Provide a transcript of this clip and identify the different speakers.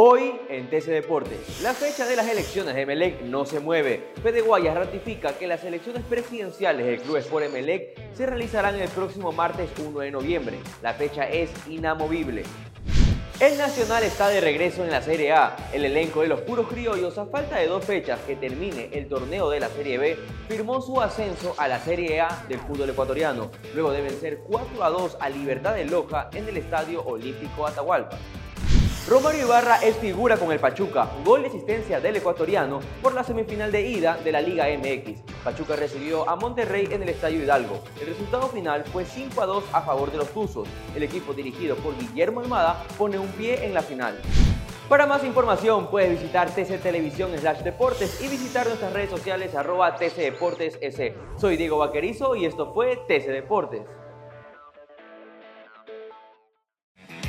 Speaker 1: Hoy en TC Deportes, la fecha de las elecciones de Emelec no se mueve. Fede Guayas ratifica que las elecciones presidenciales del Club Sport Emelec se realizarán el próximo martes 1 de noviembre. La fecha es inamovible. El Nacional está de regreso en la Serie A. El elenco de los puros criollos, a falta de dos fechas que termine el torneo de la Serie B, firmó su ascenso a la Serie A del fútbol ecuatoriano. Luego de vencer 4 a 2 a Libertad de Loja en el Estadio Olímpico Atahualpa. Romario Ibarra es figura con el Pachuca, gol de asistencia del ecuatoriano por la semifinal de ida de la Liga MX. Pachuca recibió a Monterrey en el Estadio Hidalgo. El resultado final fue 5 a 2 a favor de los Tuzos. El equipo dirigido por Guillermo Almada pone un pie en la final. Para más información puedes visitar TC Televisión slash Deportes y visitar nuestras redes sociales arroba TC Deportes S. Soy Diego Vaquerizo y esto fue TC Deportes.